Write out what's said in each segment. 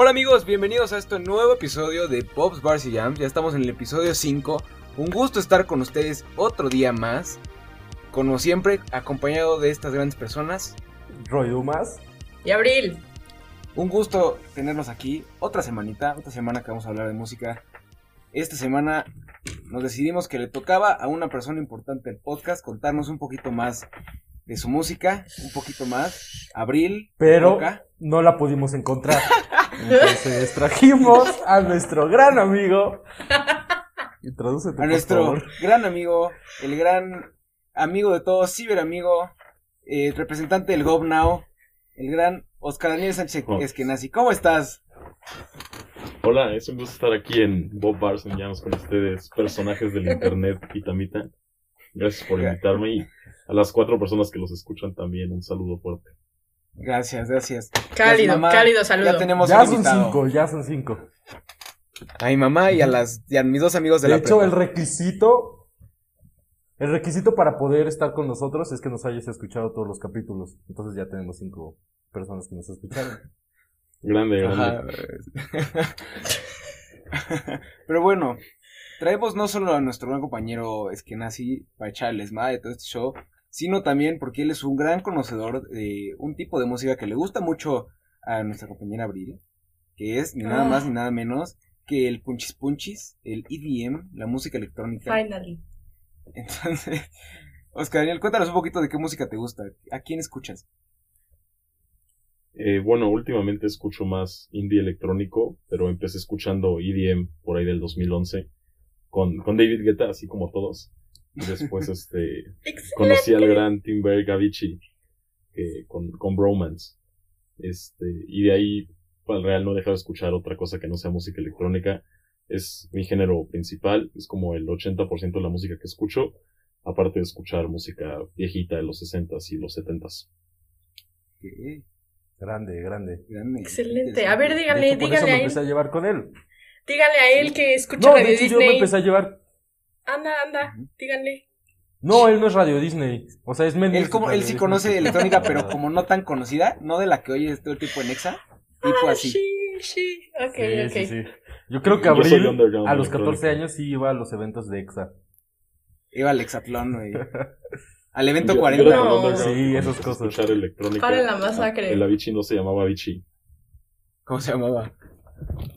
Hola amigos, bienvenidos a este nuevo episodio de Pops Bars y Jams. Ya estamos en el episodio 5. Un gusto estar con ustedes otro día más. Como siempre, acompañado de estas grandes personas. Roy Dumas. Y Abril. Un gusto tenerlos aquí. Otra semanita, otra semana que vamos a hablar de música. Esta semana nos decidimos que le tocaba a una persona importante del podcast contarnos un poquito más de su música, un poquito más. Abril. Pero Roca. no la pudimos encontrar. Entonces trajimos a nuestro gran amigo. Introdúcete, a por nuestro favor. gran amigo, el gran amigo de todos, ciberamigo, eh, representante del GovNow, el gran Oscar Daniel Sánchez Oh. Eskenazi. ¿Cómo estás? Hola, es un gusto estar aquí en Bob Bars and Jams con ustedes, personajes del internet y tamita. Gracias por invitarme y a las cuatro personas que los escuchan también un saludo fuerte. Gracias, gracias. Cálido, mamá. cálido saludo. Ya tenemos Ya son cinco, ya son cinco. A mi mamá y a las y a mis dos amigos de, De la hecho, prepa. el requisito. El requisito para poder estar con nosotros es que nos hayas escuchado todos los capítulos. Entonces ya tenemos cinco personas que nos escucharon. Grande, grande. Pero bueno, traemos no solo a nuestro gran compañero Eskenazi para echarles más de todo este show, sino también porque él es un gran conocedor de un tipo de música que le gusta mucho a nuestra compañera Abril, que es ni nada Ah. más ni nada menos que el punchis punchis, el EDM, la música electrónica. Finally. Entonces, Oscar Daniel, cuéntanos un poquito de qué música te gusta, a quién escuchas. Eh, bueno, últimamente escucho más indie electrónico, pero empecé escuchando EDM por ahí del 2011 con, con David Guetta, así como todos. Y después este conocí al gran Tim Berg Avicii que, con, con Bromance. Este, y de ahí, al real, no he dejado de escuchar otra cosa que no sea música electrónica. Es mi género principal, es como el 80% de la música que escucho, aparte de escuchar música viejita de los 60s y los 70s. Qué Grande, grande. grande, Excelente. A ver, dígale, hecho, por eso dígale me a él. empecé a llevar con él. Dígale a él que escucha No, de Radio hecho, yo me empecé a llevar. Anda, anda, díganle. No, él no es Radio Disney. O sea, es menos. Él, como, él sí conoce electrónica, pero como no tan conocida, no de la que oyes todo el tipo en Exa, tipo Ah, así. sí, sí. Ok, Sí, ok. sí, sí. Yo creo que Abril, a los electrónico. 14 años, sí iba a los eventos de EXA. Iba al Exatlón, güey. Al evento Yo- 40. yo No. Sí, esas cosas. Escuchar electrónica. Paren la masacre. El Avicii no se llamaba Avicii. ¿Cómo se llamaba?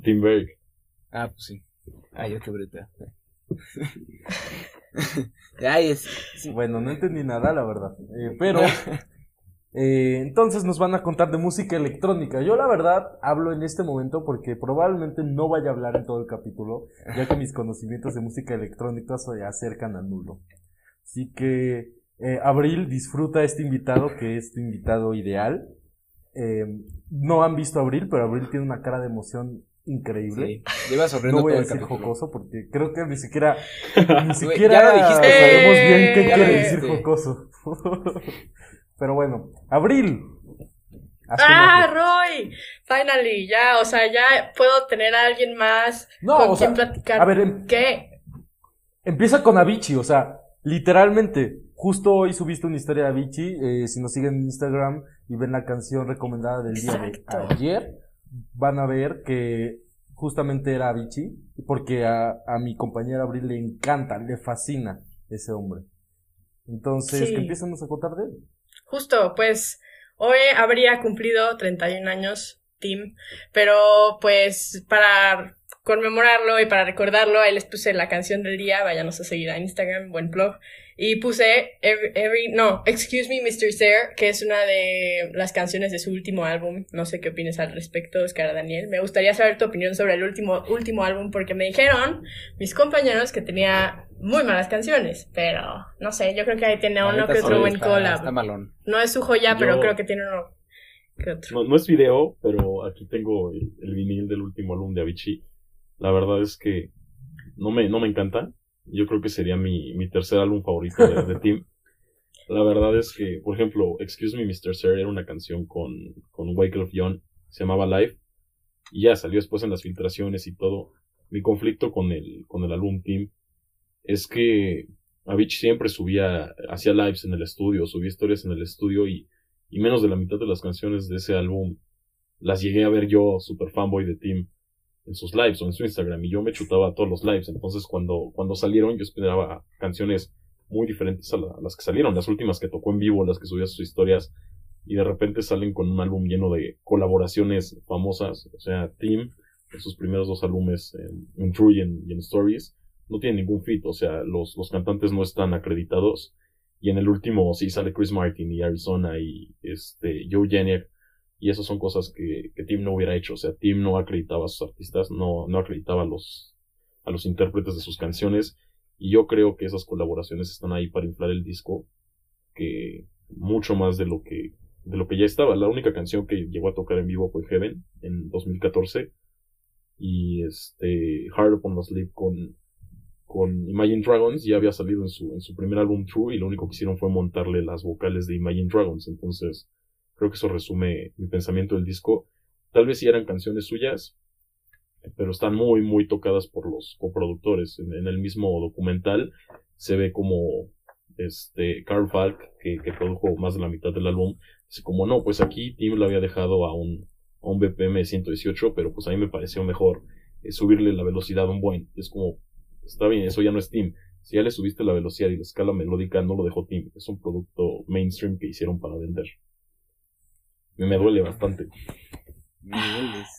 Tim Berg. Ah, pues sí. Ay, yo qué bruta. Ay, es. sí. Bueno, no entendí nada, la verdad. Eh, pero, eh, entonces nos van a contar de música electrónica. Yo, la verdad, hablo en este momento porque probablemente no vaya a hablar en todo el capítulo, ya que mis conocimientos de música electrónica se acercan a nulo. Así que, eh, Abril disfruta este invitado, que es tu invitado ideal. No han visto a Abril, pero Abril tiene una cara de emoción increíble. Sí. Lleva No voy todo a decir capítulo. jocoso porque creo que ni siquiera ni ya siquiera lo dijiste. sabemos bien qué Ya quiere decir jocoso. Pero bueno, Abril. Ah. Roy. Finally, ya, o sea, ya puedo tener a alguien más No, con o quien sea, platicar. a ver, em- ¿Qué? empieza con Avicii, o sea, literalmente. Justo hoy subiste una historia de Avicii. eh, si nos siguen en Instagram y ven la canción recomendada del día de ayer, van a ver que justamente era Avicii. Porque a, a mi compañera Abril le encanta, le fascina ese hombre. Entonces, Sí. que empiezan a contar de él. Justo, pues hoy habría cumplido 31 años, Tim, pero pues para conmemorarlo y para recordarlo, ahí les puse la canción del día, váyanos a seguir a Instagram, buen blog, y puse every, Every- no, Excuse Me Mr. Stare, que es una de las canciones de su último álbum, no sé qué opinas al respecto, Oscar Daniel, me gustaría saber tu opinión sobre el último, último álbum, porque me dijeron mis compañeros que tenía muy malas canciones, pero no sé, yo creo que ahí tiene uno que otro buen collab. No es su joya, pero creo que tiene uno que otro. No, no es video, pero aquí tengo el, el vinil del último álbum de Avicii. La verdad es que no me, no me encanta. Yo creo que sería mi, mi tercer álbum favorito de, de Tim. La verdad es que, por ejemplo, Excuse Me Mr. Sir era una canción con, con Wyclef Young, se llamaba Live, y ya salió después en las filtraciones y todo. Mi conflicto con el, con el álbum Tim es que Avicii siempre subía, hacía lives en el estudio, subía historias en el estudio y, y menos de la mitad de las canciones de ese álbum las llegué a ver yo, super fanboy de Team, en sus lives o en su Instagram, y yo me chutaba todos los lives. Entonces, cuando, cuando salieron, yo esperaba canciones muy diferentes a, las que salieron, las últimas que tocó en vivo, las que subía sus historias, y de repente salen con un álbum lleno de colaboraciones famosas. O sea, Team, en sus primeros dos álbumes, en, True y en, Stories, no tienen ningún fit, o sea, los, los cantantes no están acreditados. Y en el último sí sale Chris Martin y Arizona y este Joe Jeniak y eso son cosas que, que Tim no hubiera hecho. O sea, Tim no acreditaba a sus artistas, no, no acreditaba a los, a los intérpretes de sus canciones. Y yo creo que esas colaboraciones están ahí para inflar el disco, que mucho más de lo que, de lo que ya estaba. La única canción que llegó a tocar en vivo fue Heaven, en 2014. Y este, Hard Upon the Sleep con, con Imagine Dragons ya había salido en su, en su primer álbum True y lo único que hicieron fue montarle las vocales de Imagine Dragons. Entonces, Creo que eso resume mi pensamiento del disco. Tal vez sí eran canciones suyas, pero están muy, muy tocadas por los coproductores. En, el mismo documental se ve como este Carl Falk, que, produjo más de la mitad del álbum, dice como no, pues aquí Tim lo había dejado a un, a un BPM de 118, pero pues a mí me pareció mejor eh, subirle la velocidad un buen. Es como, está bien, eso ya no es Tim. Si ya le subiste la velocidad y la escala melódica, no lo dejó Tim. Es un producto mainstream que hicieron para vender me duele bastante.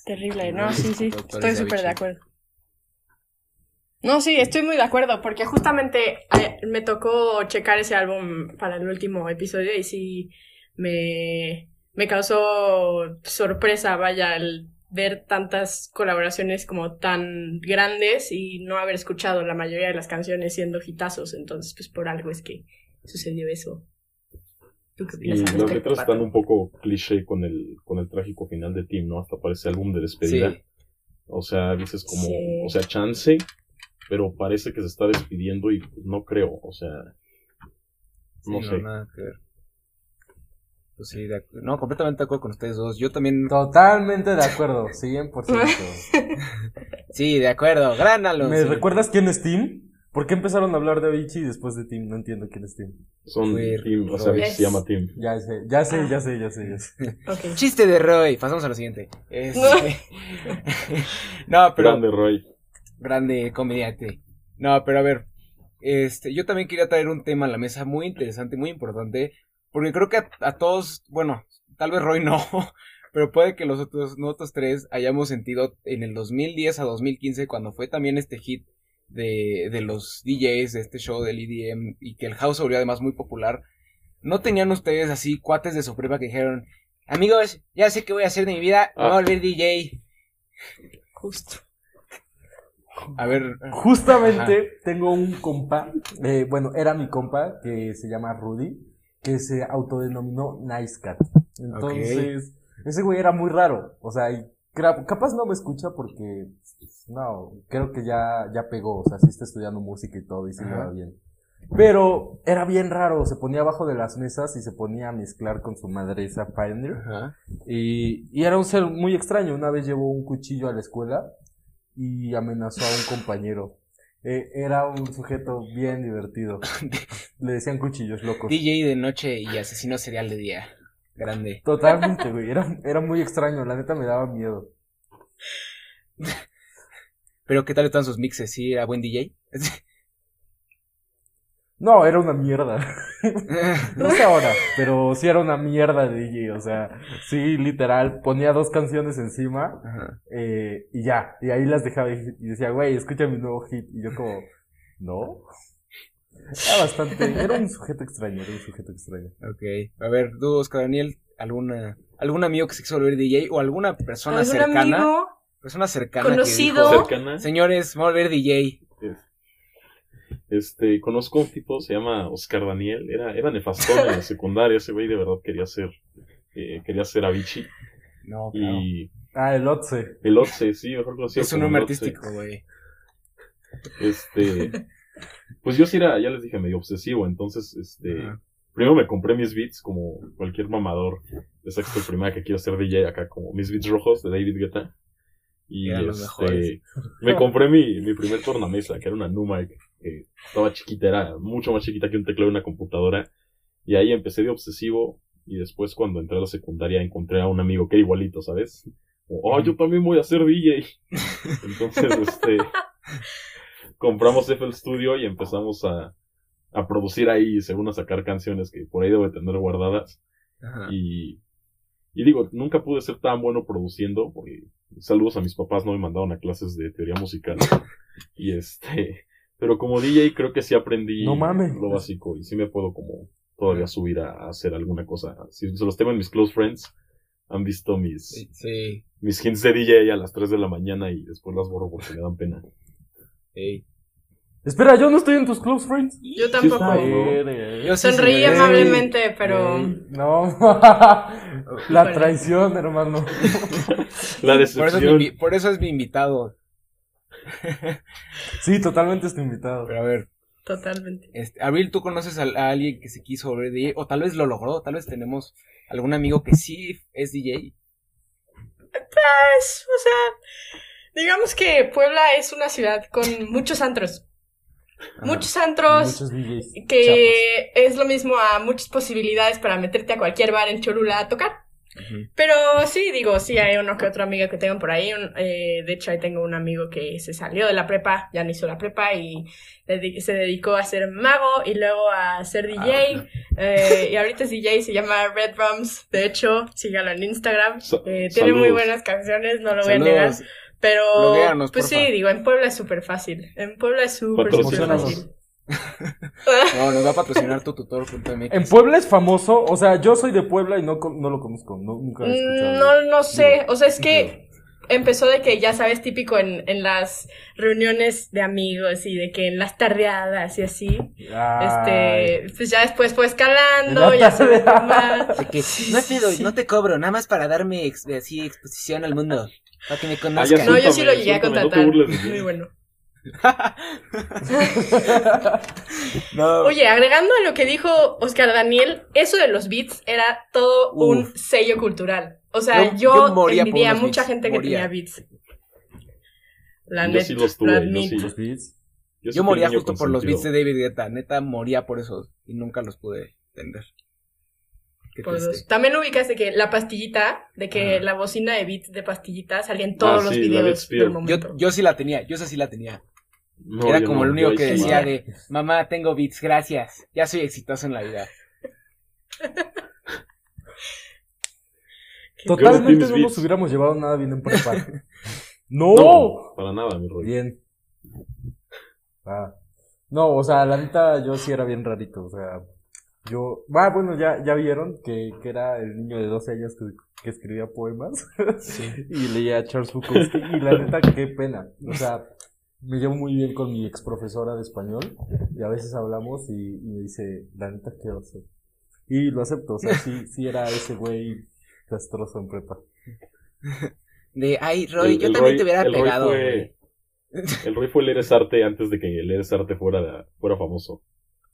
Terrible, no, sí, sí, estoy súper de acuerdo. No, sí, estoy muy de acuerdo, porque justamente eh, me tocó checar ese álbum para el último episodio y sí me, me causó sorpresa, vaya, el ver tantas colaboraciones como tan grandes y no haber escuchado la mayoría de las canciones siendo hitazos, entonces pues por algo es que sucedió eso. Y las letras están un poco cliché con el, con el trágico final de Tim, ¿no? Hasta parece álbum de despedida. O sea, dices como, o sea, chance, pero parece que se está despidiendo y no creo, o sea, no sé. nada que ver. Pues sí, no, completamente de acuerdo con ustedes dos. Yo también. Totalmente de acuerdo, 100%. sí, de acuerdo, gránalo. ¿Me recuerdas quién es Tim? ¿Por qué empezaron a hablar de Avicii después de Tim? No entiendo quién es Tim. Son Tim, o sea, se llama Tim. Ya sé, ya sé, ya sé, ya sé, ya sé. Chiste de Roy, pasamos a lo siguiente. no, pero... Grande Roy. Grande comediante. No, pero a ver, este, yo también quería traer un tema a la mesa muy interesante, muy importante, porque creo que a, todos, bueno, tal vez Roy no, pero puede que los otros, nosotros tres hayamos sentido en el 2010 a 2015, cuando fue también este hit de, de los DJs de este show del EDM y que el house volvió además muy popular, ¿no tenían ustedes así cuates de su que dijeron, amigos, ya sé qué voy a hacer de mi vida, voy a volver DJ? Justo. A ver. Justamente tengo un compa, eh, bueno, era mi compa, que se llama Rudy, que se autodenominó Nice Cat. Entonces, ese güey era muy raro. O sea, capaz no me escucha porque no, creo que ya, ya pegó, o sea, sí está estudiando música y todo y sí le va bien. Pero era bien raro, se ponía abajo de las mesas y se ponía a mezclar con su madresa Pioneer. Y, y era un ser muy extraño. Una vez llevó un cuchillo a la escuela y amenazó a un compañero. Eh, era un sujeto bien divertido. Le decían cuchillos locos. DJ de noche y asesino serial de día. Grande. Totalmente, güey. Era, era muy extraño. La neta me daba miedo. Pero ¿qué tal estaban sus mixes? ¿Sí era buen DJ? No, era una mierda. no sé ahora, pero sí era una mierda de DJ. O sea, sí, literal, ponía dos canciones encima eh, y ya. Y ahí las dejaba y decía, güey, escucha mi nuevo hit. Y yo como, ¿no? Era bastante, era un sujeto extraño, era un sujeto extraño. Ok, a ver, tú, Oscar Daniel, ¿alguna, algún amigo que se quiso volver DJ o alguna persona cercana? Amigo? Persona cercana. Conocido. Señores, vamos a ver DJ. Este, conozco un tipo, se llama Oscar Daniel, era, era nefastón en la secundaria, ese güey de verdad quería ser, eh, quería ser Avicii. No, claro. Y... Ah, el Otse. El Otse, sí, mejor conocido Es un nombre artístico, güey. Este, pues yo sí era, ya les dije, medio obsesivo, entonces, este, primero me compré mis beats como cualquier mamador de sexto primaria que quiera ser DJ acá, como mis beats rojos de David Guetta. Y este, me compré mi, mi primer tornamesa, que era una Numark, que estaba chiquita, era mucho más chiquita que un teclado de una computadora. Y ahí empecé de obsesivo. y después cuando entré a la secundaria encontré a un amigo que era igualito, ¿sabes? oh, yo también voy a ser DJ. Entonces, este, compramos FL Studio y empezamos a, a producir ahí, según a sacar canciones que por ahí debo de tener guardadas. Y, y digo, nunca pude ser tan bueno produciendo, porque saludos a mis papás, no me mandaron a clases de teoría musical. y este, pero como DJ creo que sí aprendí No mames. lo básico y sí me puedo como todavía subir a, a hacer alguna cosa. Si se los tengo en mis close friends, han visto mis, Sí, sí. mis hints de DJ a las 3 de la mañana y después las borro porque me dan pena. Ey. Espera, yo no estoy en tus close friends. Yo tampoco. Verga. Yo sí, Sonreí sí, amablemente, pero... No. La traición, hermano. La Por eso, es mi, decepción. por eso es mi invitado. Sí, totalmente estoy invitado. Pero a ver, Totalmente. este, Abril, ¿tú conoces a, a alguien que se quiso volver DJ? O tal vez lo logró, tal vez tenemos algún amigo que sí es DJ. Pues, o sea, digamos que Puebla es una ciudad con muchos antros. Ajá. Muchos antros Muchos DJs. que es lo mismo a muchas posibilidades para meterte a cualquier bar en Cholula a tocar. Pero sí, digo, sí hay uno que otro amigo que tengo por ahí. un- eh, de hecho, ahí tengo un amigo que se salió de la prepa, ya no hizo la prepa y se dedicó a ser mago y luego a ser DJ. eh, y ahorita es DJ, se llama Red Drums. De hecho, sígalo en Instagram. Eh, tiene muy buenas canciones, no lo voy a negar. Pero, pues porfa. sí, digo, en Puebla es súper fácil. En Puebla es súper, súper fácil. No, nos va a patrocinar tu tutor.mx. En Puebla es famoso, o sea, yo soy de Puebla y no, no lo conozco, no, nunca lo he escuchado. Mm, No, no sé. O sea, es que empezó de que, ya sabes, típico en, en las reuniones de amigos y de que en las tardeadas y así. Ay. Este, pues ya después fue escalando, ya se ve tardeada. más. De que, no hay pedo, no te cobro, nada más para darme ex- así exposición al mundo. Para que me Ah, conozcan. No, yo sí lo llegué a no contratar. Muy bueno. no. Oye, agregando a lo que dijo Oscar Daniel, eso de los beats era todo un sello cultural. O sea, Yo- yo, a mucha beats, gente que moría. tenía beats. La Yo neta, sí los tuve, lo yo admito. sí. Los beats. Yo, sí Yo fui moría justo por los beats de David Guetta, neta moría por eso y nunca los pude entender. Por dos. También ubicas de que la pastillita, de que Ajá. la bocina de beats de pastillita salía en todos Ah, los sí, la videos del momento. Yo, yo sí la tenía, yo esa sí la tenía. No, Era como no, el único que decía de, mamá, tengo beats, gracias. Ya soy exitoso en la vida. Totalmente no nos hubiéramos llevado nada bien en prepa. ¡No! No, para nada, mi rollo. Bien. Ah. No, o sea, la neta yo sí era bien rarito, o sea, yo, ah, bueno, ya, ya vieron que, que era el niño de 12 años que, que escribía poemas y leía a Charles Bukowski y la neta qué pena, o sea, me llevo muy bien con mi ex profesora de español y a veces hablamos y, y me dice, la neta qué oso. Y lo acepto, o sea, sí, sí era ese güey castroso en prepa. De, ay, Roy, El- yo el también Roy- te hubiera el Roy pegado. fue- güey. El Roy fue el Eres Arte antes de que el Eres Arte fuera, fuera famoso.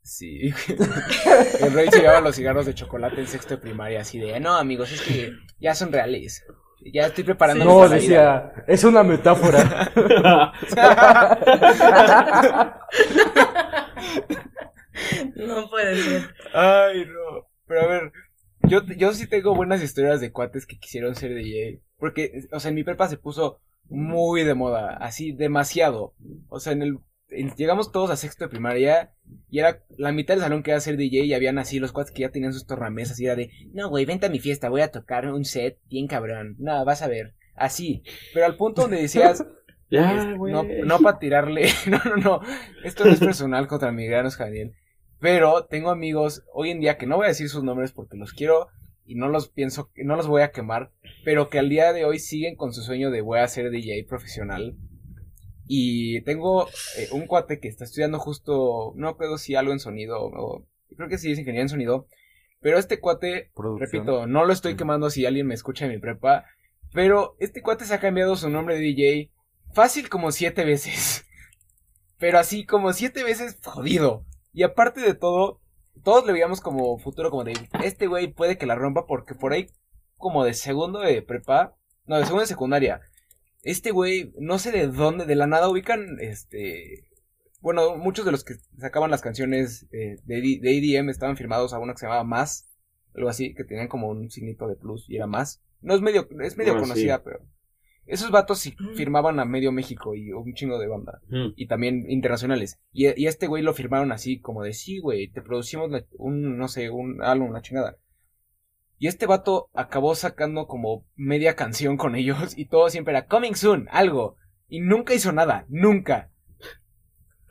Sí. el Roy se llevaba los cigarros de chocolate en sexto de primaria, así de, no, amigos, es que ya son reales. Ya estoy preparando No, decía, es una metáfora. No puede ser. Ay, no. Pero a ver, yo, yo sí tengo buenas historias de cuates que quisieron ser DJ. Porque, o sea, en mi prepa se puso muy de moda, así demasiado. O sea, en el llegamos todos a sexto de primaria y era la mitad del salón que iba a ser DJ y habían así los cuates que ya tenían sus tornamesas y era de, no, güey, vente a mi fiesta, voy a tocar un set bien cabrón. No, vas a ver. Así. Pero al punto donde decías, ya, güey. no, no para tirarle, no, no, no, esto no es personal contra mi gran Daniel, pero tengo amigos hoy en día que no voy a decir sus nombres porque los quiero y no los pienso, no los voy a quemar, pero que al día de hoy siguen con su sueño de voy a ser DJ profesional. Y tengo eh, un cuate que está estudiando justo, no recuerdo si algo en sonido, o creo que sí es ingeniería en sonido, pero este cuate Producción. Repito, no lo estoy quemando si alguien me escucha en mi prepa, pero este cuate se ha cambiado su nombre de DJ fácil como siete veces. Pero así como siete veces jodido. Y aparte de todo, todos le veíamos como futuro como de, este güey puede que la rompa porque por ahí como de segundo de prepa, no, de segundo de secundaria, este güey, no sé de dónde, de la nada ubican, este... Bueno, muchos de los que sacaban las canciones eh, de, de EDM estaban firmados a una que se llamaba Más. algo así, que tenían como un signito de plus y era más. No es medio, es medio conocida, sí. pero esos vatos sí Mm. firmaban a medio México y un chingo de banda. Mm. Y también internacionales. Y, y este güey lo firmaron así, como de sí, güey, te producimos un, no sé, un álbum, una chingada. Y este vato acabó sacando como media canción con ellos y todo siempre era coming soon, algo. Y nunca hizo nada, nunca.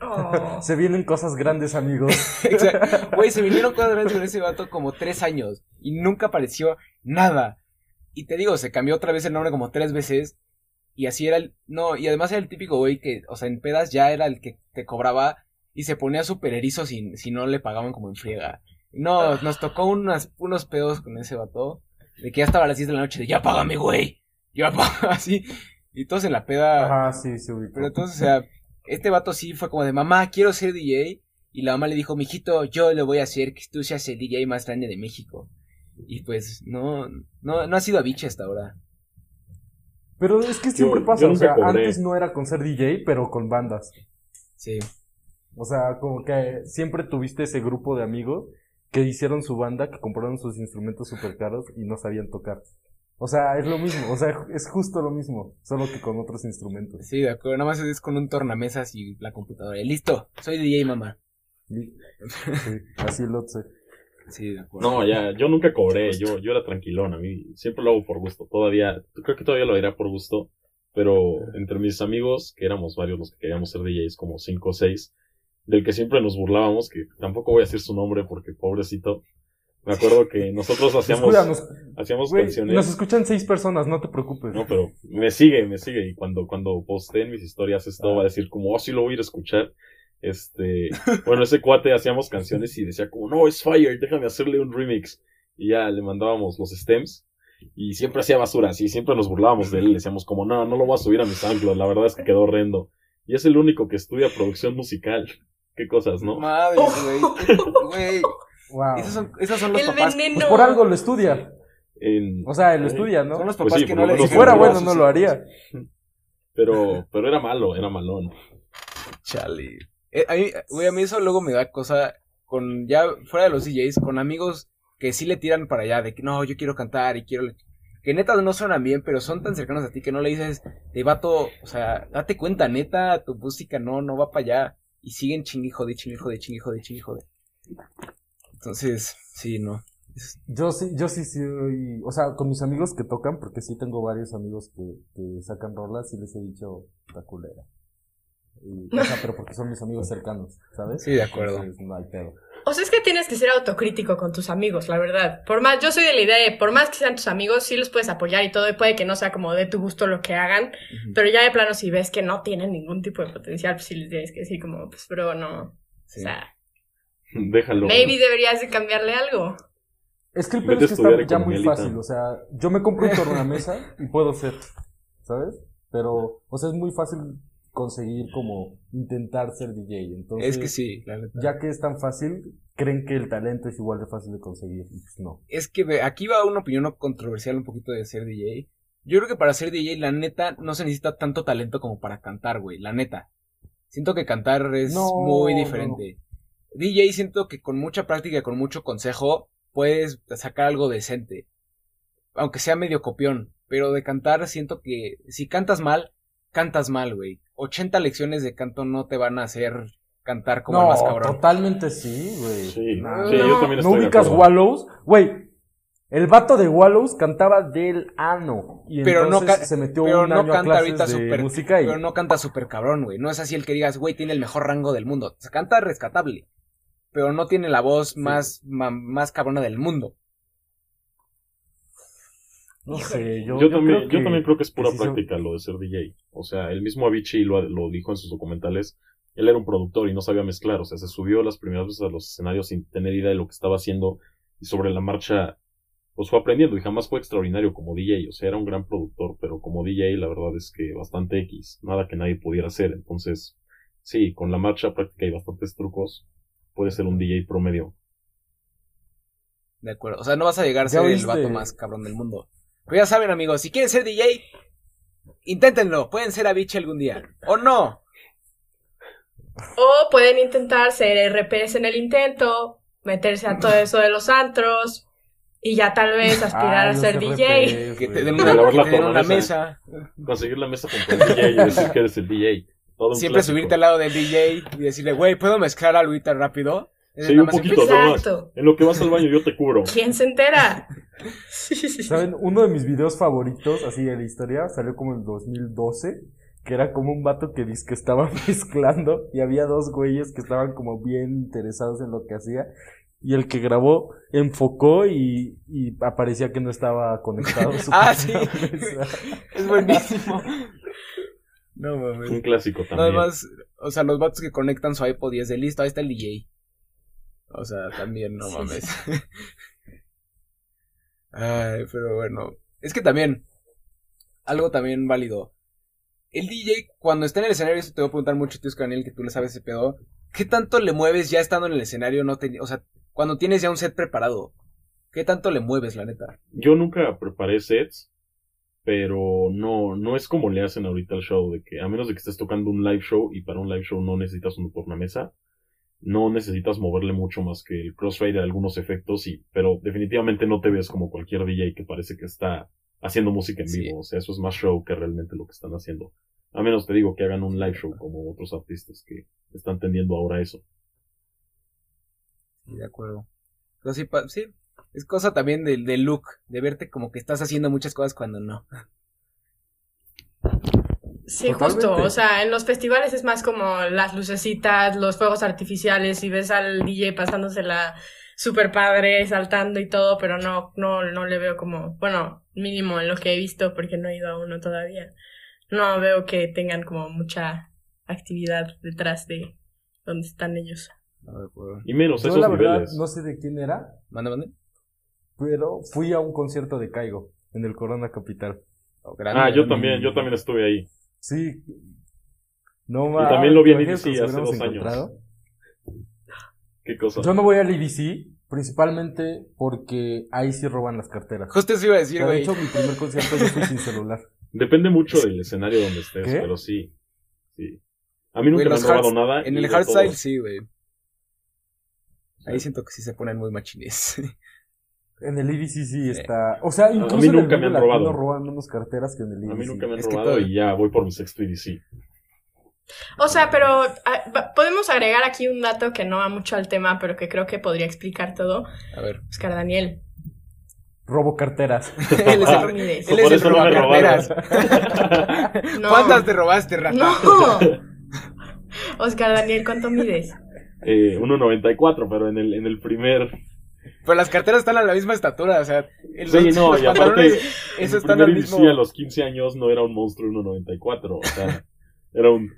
Oh. Se vienen cosas grandes, amigos. Exacto. Güey, se vinieron cosas grandes con ese vato como tres años y nunca apareció nada. Y te digo, se cambió otra vez el nombre como tres veces y así era el... No, y además era el típico güey que, o sea, en pedas ya era el que te cobraba y se ponía súper erizo si, si no le pagaban como en friega. No, nos tocó unas, unos pedos con ese vato de que ya estaba a las 10 de la noche de ya págame, güey. Ya págame, así. Y todos en la peda... Ajá, sí, se ubicó. Pero entonces, o sea, este vato sí fue como de mamá, quiero ser DJ. Y la mamá le dijo, mijito, yo lo voy a hacer, que tú seas el DJ más grande de México. Y pues, no, no, no ha sido Avicii hasta ahora. Pero es que siempre Yo- pasa, yo o sea, cobré. antes no era con ser DJ, pero con bandas. Sí. O sea, como que siempre tuviste ese grupo de amigos que hicieron su banda, que compraron sus instrumentos super caros y no sabían tocar. O sea, es lo mismo, o sea, es justo lo mismo, solo que con otros instrumentos. Sí, de acuerdo. Nada más es con un tornamesas y la computadora. Y Listo, soy DJ, mamá. Sí, así lo sé. Sí, de acuerdo. No, ya, yo nunca cobré, yo, yo era tranquilón, a mí siempre lo hago por gusto, todavía, creo que todavía lo haré por gusto, pero entre mis amigos, que éramos varios los que queríamos ser DJs, como cinco o seis, del que siempre nos burlábamos, que tampoco voy a decir su nombre porque pobrecito, me acuerdo que nosotros hacíamos, hacíamos canciones, nos escuchan seis personas, no te preocupes. no, pero me sigue, me sigue, y cuando, cuando posteen mis historias esto Ah. va a decir como, oh, sí lo voy a ir a escuchar, este, bueno, ese cuate hacíamos canciones y decía como, no, es Fire, déjame hacerle un remix. Y ya le mandábamos los stems. Y siempre hacía basura, así, siempre nos burlábamos de él. Decíamos como, no, no lo voy a subir a mi SoundCloud, la verdad es que quedó horrendo. Y es el único que estudia producción musical. Qué cosas, ¿no? Madre, güey. Güey. Wow. Esos son, esos son los El papás. veneno. Pues por algo lo estudia. En- O sea, lo Ay, estudia, ¿no? Son los Pues papás sí, que no lo le Si fuera bueno, no lo haría. Pero, pero era malo, era malón. Chale. Eh, a mí, güey, a mí eso luego me da cosa con, ya fuera de los DJs, con amigos que sí le tiran para allá, de que no, yo quiero cantar y quiero... Que neta no suenan bien, pero son tan cercanos a ti que no le dices, de vato, o sea, date cuenta, neta, tu música no, no va para allá. Y siguen chingui jode, chingui jode, chingui jode, chingui jode. Entonces, sí, no. Yo sí, yo sí soy, o sea, con mis amigos que tocan, porque sí tengo varios amigos que, que sacan rolas y les he dicho la culera. Y, o sea, pero porque son mis amigos cercanos, ¿sabes? Sí, de acuerdo. Entonces, no hay pedo. O sea, es que tienes que ser autocrítico con tus amigos, la verdad. Por más, yo soy de la idea de, por más que sean tus amigos, sí los puedes apoyar y todo, y puede que no sea como de tu gusto lo que hagan, pero ya de plano si ves que no tienen ningún tipo de potencial, pues sí les tienes que decir como, pues bro, no. Sí. O sea, Déjalo. maybe deberías de cambiarle algo. Es que el pedo es que está ya muy fácil, o sea, yo me compro un tornamesa y puedo ser, ¿sabes? Pero, o sea, es muy fácil conseguir como intentar ser DJ, entonces... Es que sí. Ya que es tan fácil, creen que el talento es igual de fácil de conseguir, y pues no. Es que aquí va una opinión controversial un poquito de ser DJ. Yo creo que para ser DJ, la neta, no se necesita tanto talento como para cantar, güey. La neta. Siento que cantar es No, muy no, diferente. DJ siento que con mucha práctica y con mucho consejo puedes sacar algo decente. Aunque sea medio copión. Pero de cantar siento que si cantas mal, cantas mal, güey. 80 lecciones de canto no te van a hacer cantar como el no, más cabrón. totalmente sí, güey. Sí, No, sí, yo No. también ¿No estoy de ubicas. Wallows? Güey, el vato de Wallows cantaba del ano. Y Pero no entonces ca- se metió pero un no año a canta clases ahorita de súper- música y... Pero no canta súper cabrón, güey. No es así el que digas, güey, tiene el mejor rango del mundo. Se canta rescatable. Pero no tiene la voz más, ma- más cabrona del mundo. No sé, yo, Yo, también, creo que- yo también creo que es pura que sí son- práctica lo de ser DJ. O sea, el mismo Avicii lo, lo dijo en sus documentales. Él era un productor y no sabía mezclar. O sea, se subió las primeras veces a los escenarios sin tener idea de lo que estaba haciendo. Y sobre la marcha, pues fue aprendiendo y jamás fue extraordinario como DJ. O sea, era un gran productor, pero como DJ la verdad es que bastante X. Nada que nadie pudiera hacer. Entonces, sí, con la marcha práctica y bastantes trucos, puede ser un DJ promedio. De acuerdo. O sea, no vas a llegar a ser el vato más cabrón del mundo. Pero ya saben, amigos, si quieren ser DJ, inténtenlo. Pueden ser Avicii algún día. O no. O pueden intentar ser RPs en el intento, meterse a todo eso de los antros, Y ya tal vez aspirar Ah, a ser RPs, DJ. Que te den una, lavar la que te den una tornamesa. mesa. Conseguir la mesa con el DJ y decir que eres el DJ. Todo un Siempre clásico. subirte al lado del DJ y decirle, güey, ¿puedo mezclar algo ahorita rápido? Sí, Nada un poquito. Exacto. En lo que vas al baño yo te cubro. ¿Quién se entera? Sí, sí, sí. ¿Saben? Uno de mis videos favoritos, así de la historia, salió como en 2012, que era como un vato que dice que estaba mezclando y había dos güeyes que estaban como bien interesados en lo que hacía y el que grabó enfocó y, y aparecía que no estaba conectado. su Ah, sí. mesa. Es buenísimo. No Un mames. clásico Nada también. más, o sea, los vatos que conectan su iPod y es de listo, ahí está el DJ. O sea, también, no Sí, mames. Ay, pero bueno. Es que también, algo también válido. El DJ, cuando está en el escenario, eso te voy a preguntar mucho, tío Daniel, que tú le sabes ese pedo. ¿Qué tanto le mueves ya estando en el escenario? No te- o sea, cuando tienes ya un set preparado. ¿Qué tanto le mueves, la neta? Yo nunca preparé sets, pero no, no es como le hacen ahorita al show, de que a menos de que estés tocando un live show y para un live show no necesitas un tornamesa, no necesitas moverle mucho más que el crossfade, algunos efectos, y, pero definitivamente no te ves como cualquier DJ que parece que está haciendo música en Sí. vivo, o sea, eso es más show que realmente lo que están haciendo. A menos te digo que hagan un live show como otros artistas que están tendiendo ahora eso. Sí, de acuerdo. Pero sí, pa- sí, es cosa también del, del look, de verte como que estás haciendo muchas cosas cuando no. Sí, Totalmente. justo. O sea, en los festivales es más como las lucecitas, los fuegos artificiales y ves al DJ pasándosela súper padre, saltando y todo, pero no, no, no le veo como, bueno, mínimo en lo que he visto porque no he ido a uno todavía. No veo que tengan como mucha actividad detrás de donde están ellos. Acuerdo. Y menos Yo esos la verdad niveles. no sé de quién era, Manda, manda. pero fui a un concierto de Caigo en el Corona Capital. Oh, Ah, yo también, yo también estuve ahí. Sí. No Y también lo vi en nos hace dos años. encontrado. ¿Qué cosa? Yo no voy al EDC, principalmente porque ahí sí roban las carteras. Justo eso iba a decir, sea, de güey. hecho, mi primer concierto yo fui sin celular. Depende mucho del escenario donde estés, ¿Qué? pero sí. sí. A mí nunca Güey, me han robado nada. En el hardstyle sí, güey. Ahí siento que sí se ponen muy machines. En el EDC sí está. O sea, incluso mí en el nunca me han robado. roban menos carteras que en el EDC. A mí nunca me han Es que robado todo- y ya voy por mi sexto EDC. O sea, pero ah, podemos agregar aquí un dato que no va mucho al tema, pero que creo que podría explicar todo. A ver. Oscar Daniel. Robo carteras. él es ¿Cuánto el, mides? él es Por el eso no me. No. ¿Cuántas te robaste, rata? No. Oscar Daniel, ¿cuánto mides? Eh, 1.94, pero en el, en el primer. Pero las carteras están a la misma estatura, o sea. el- Sí, los- no, los y aparte, Eso están al mismo. a los 15 años no era un monstruo 1.94. O sea, era un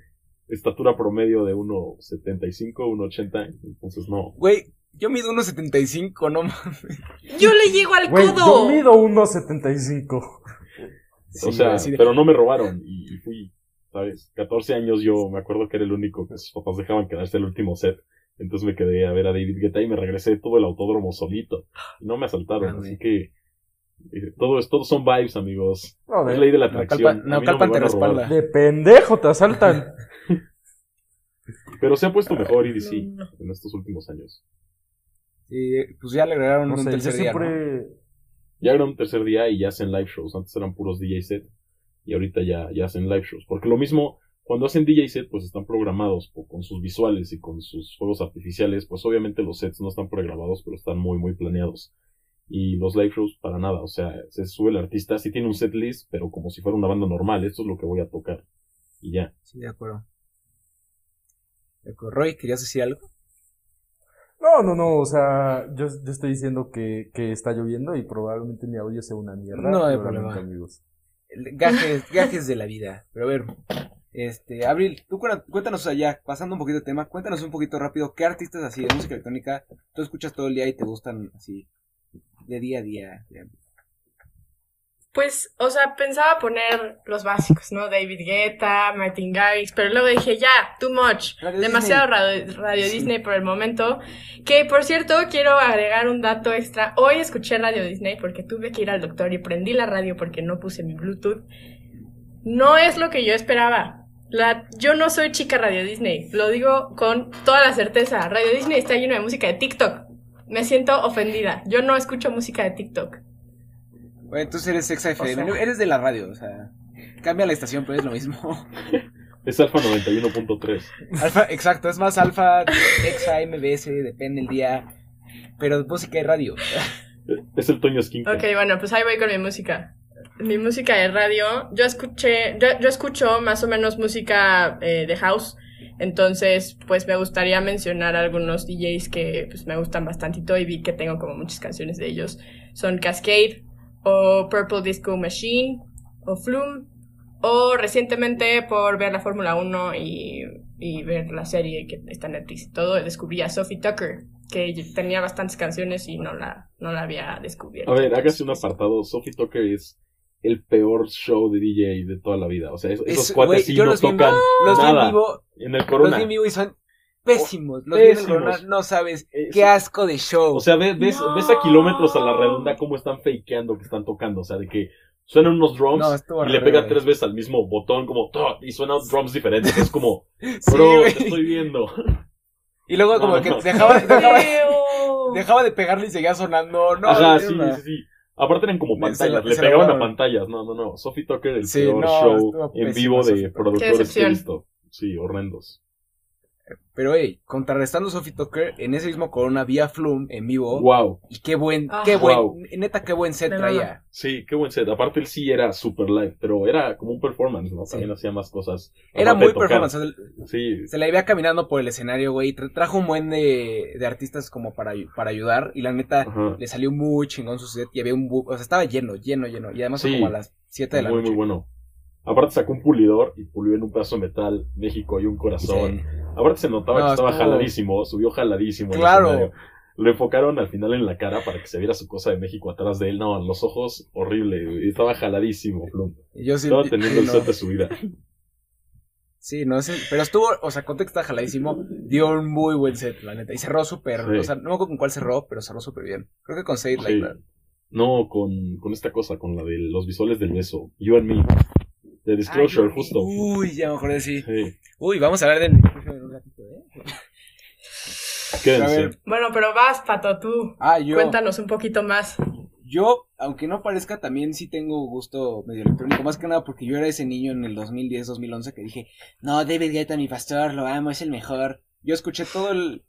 estatura promedio de 1.75, 1.80. Entonces no. Güey, yo mido 1.75, no mames. Yo le llego al Güey, yo codo. mido 1.75. Sí, o sea, de- pero no me robaron y, y fui, ¿sabes? 14 años yo me acuerdo que era el único que sus papás dejaban quedarse el último set. Entonces me quedé a ver a David Guetta y me regresé todo el autódromo solito. Y no me asaltaron, Ah, así que eh, todo es, todos son vibes, amigos. No, es de, ley de la Naucalpan- atracción. Mí no Naucalpan te respalda. de pendejo te asaltan. Pero se ha puesto mejor EDC no, no. en estos últimos años. Sí, pues ya le agregaron No un sé, tercer día, ¿no? siempre. Ya era un tercer día y ya hacen live shows. Antes eran puros DJ set y ahorita ya, ya hacen live shows. Porque lo mismo, cuando hacen DJ set, pues están programados con sus visuales y con sus fuegos artificiales. Pues obviamente los sets no están pregrabados, pero están muy, muy planeados. Y los live shows, para nada. O sea, se sube el artista, sí tiene un set list, pero como si fuera una banda normal. Esto es lo que voy a tocar. Y ya. Sí, de acuerdo. De acuerdo. Roy, ¿querías decir algo? No, no, no, o sea, yo, yo estoy diciendo que, que está lloviendo y probablemente mi audio sea una mierda. No hay problema. amigos. Gajes, gajes de la vida. Pero a ver, este, Abril, tú cuéntanos, allá, pasando un poquito de tema, cuéntanos un poquito rápido, ¿qué artistas así de música electrónica tú escuchas todo el día y te gustan así de día a día? Pues, o sea, pensaba poner los básicos, ¿no? David Guetta, Martin Garrix, pero luego dije, ya, too much. Radio Demasiado Disney. radio, radio Sí. Disney por el momento. Que, por cierto, quiero agregar un dato extra. Hoy escuché Radio Disney porque tuve que ir al doctor y prendí la radio porque no puse mi Bluetooth. No es lo que yo esperaba. La, yo no soy chica Radio Disney. Lo digo con toda la certeza. Radio Disney está lleno de música de TikTok. Me siento ofendida. Yo no escucho música de TikTok. Bueno, entonces eres exa FM. O sea- eres de la radio, o sea. Cambia la estación, pero es lo mismo. Es Alfa 91.3. Alfa, exacto, es más alfa, exa, MBS, depende el día. Pero música y radio. Es el Toño Skin. Ok, bueno, pues ahí voy con mi música. Mi música de radio. Yo escuché, yo, yo escucho más o menos música eh, de house. Entonces, pues me gustaría mencionar algunos DJs que pues, me gustan bastantito y vi que tengo como muchas canciones de ellos. Son Cascade, o Purple Disco Machine, o Flume, o recientemente por ver la Fórmula 1 y, y ver la serie que está en Netflix y todo, descubrí a Sophie Tucker, que tenía bastantes canciones y no la, no la había descubierto. A ver, hágase un apartado. Sophie Tucker es el peor show de DJ de toda la vida. O sea, esos, esos Es- cuates güey, sí yo no los vi tocan Los vi en nada. vivo, En el los Corona. vi en vivo y son pésimos. Los vi en el Pésimos. Corona, no sabes. Eh, Qué asco de show. O sea, ves, ves, No. ves a kilómetros a la redonda cómo están fakeando que están tocando. O sea, de que suenan unos drums No, y le pega tres veces al mismo botón, como y suenan drums diferentes. Es como, bro, te estoy viendo. Y luego como No, que no. dejaba, dejaba, de pegarle y seguía sonando. No, Ajá, sí. Aparte eran como pantallas, la- le pegaban a pantallas. No, no, no. Sophie Tucker, el Sí, peor no, show en vivo de productores que he decepción. visto. Sí, horrendos. Pero, hey, contrarrestando Sophie Tucker, en ese mismo Corona vía Flume en vivo. Wow. Y qué buen, Ah. qué buen, Wow. neta, qué buen set traía. Sí, qué buen set. Aparte él sí era super live, pero era como un performance, ¿no? Sí. También hacía más cosas. Era muy performance. o sea, Sí, Se la iba caminando por el escenario, güey. tra- trajo un buen de, de artistas como para, para ayudar. Y la neta, Ajá. le salió muy chingón su set. Y había un bu- O sea, estaba lleno, lleno, lleno. Y además fue Sí. como a las 7 de la muy, noche. muy bueno. Aparte sacó un pulidor y pulió en un pedazo de metal México y un corazón. Sí. Aparte se notaba No, que estaba estuvo- jaladísimo, subió jaladísimo. al Claro. Lo enfocaron al final en la cara para que se viera su cosa de México atrás de él. No, los ojos, horrible. Estaba jaladísimo, Flum. Y yo sí. Estaba teniendo el no. set de su vida. Sí, no sé. Pero estuvo, o sea, contexto está jaladísimo. Dio un muy buen set, la neta. Y cerró súper. Sí. O sea, no me acuerdo con cuál cerró, pero cerró súper bien. Creo que con Like Sí. That. No, con, con esta cosa, con la de los visuales del beso. You and me. De Disclosure, Ay, justo. Uy, ya me acordé, sí. Sí. Uy, vamos a hablar del en un ratito, ¿eh? Quédense. A ver. Bueno, pero vas, Pato, tú. Ah, yo. Cuéntanos un poquito más. Yo, aunque no parezca, también sí tengo gusto medio electrónico. Más que nada porque yo era ese niño en el 2010, 2011 que dije, no, David Guetta, mi pastor, lo amo, es el mejor. Yo escuché todo el...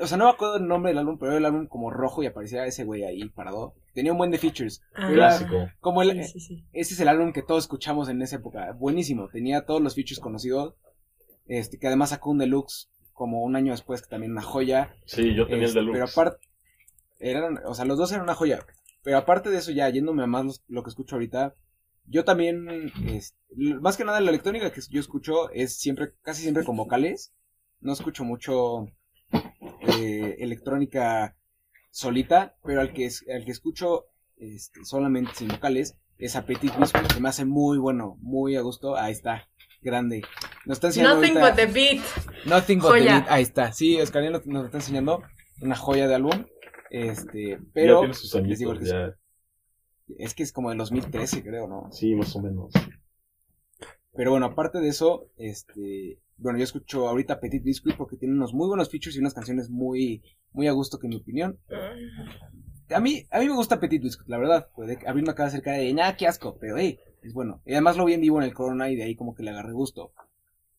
O sea, no me acuerdo el nombre del álbum, pero era el álbum como rojo y aparecía ese güey ahí parado. Tenía un buen de features. Ah, Clásico. Como el... Sí, sí, sí. Ese es el álbum que todos escuchamos en esa época. Buenísimo. Tenía todos los features conocidos. Este, que además sacó un deluxe como un año después, que también una joya. Sí, yo tenía Este, el deluxe. Pero aparte, eran, o sea, los dos eran una joya. Pero aparte de eso, ya yéndome a más los- lo que escucho ahorita, yo también, es- l- más que nada la electrónica que yo escucho es siempre, casi siempre con vocales. No escucho mucho eh, electrónica solita, pero al que, es- al que escucho este, solamente sin vocales es Appetit Biscuit, que me hace muy bueno, muy a gusto. Ahí está, grande. Nos está enseñando Nothing ahorita- but the beat. Nothing but Joya. the beat. Ahí está. Sí, Oscar nos, nos está enseñando una joya de álbum. Este, ya pero tiene sus les digo añitos, que ya. es que es como de 2013, creo, ¿no? Sí, más o menos. Pero bueno, aparte de eso, este, bueno, yo escucho ahorita Petit Biscuit porque tiene unos muy buenos features y unas canciones muy, muy a gusto, que en mi opinión. A mí, a mí me gusta Petit Biscuit, la verdad. Puede abrirme acá cerca de, nada, qué asco, pero hey, es bueno. Y además lo vi en vivo en el Corona y de ahí como que le agarré gusto.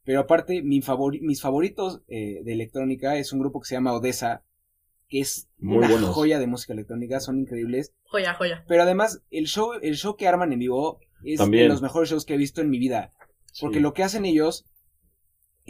Pero aparte, mi favori- mis favoritos eh, de electrónica es un grupo que se llama Odessa, que es Muy una buenos. joya de música electrónica, son increíbles. Joya, joya. Pero además, el show, el show que arman en vivo es También. de los mejores shows que he visto en mi vida. Porque Sí. lo que hacen ellos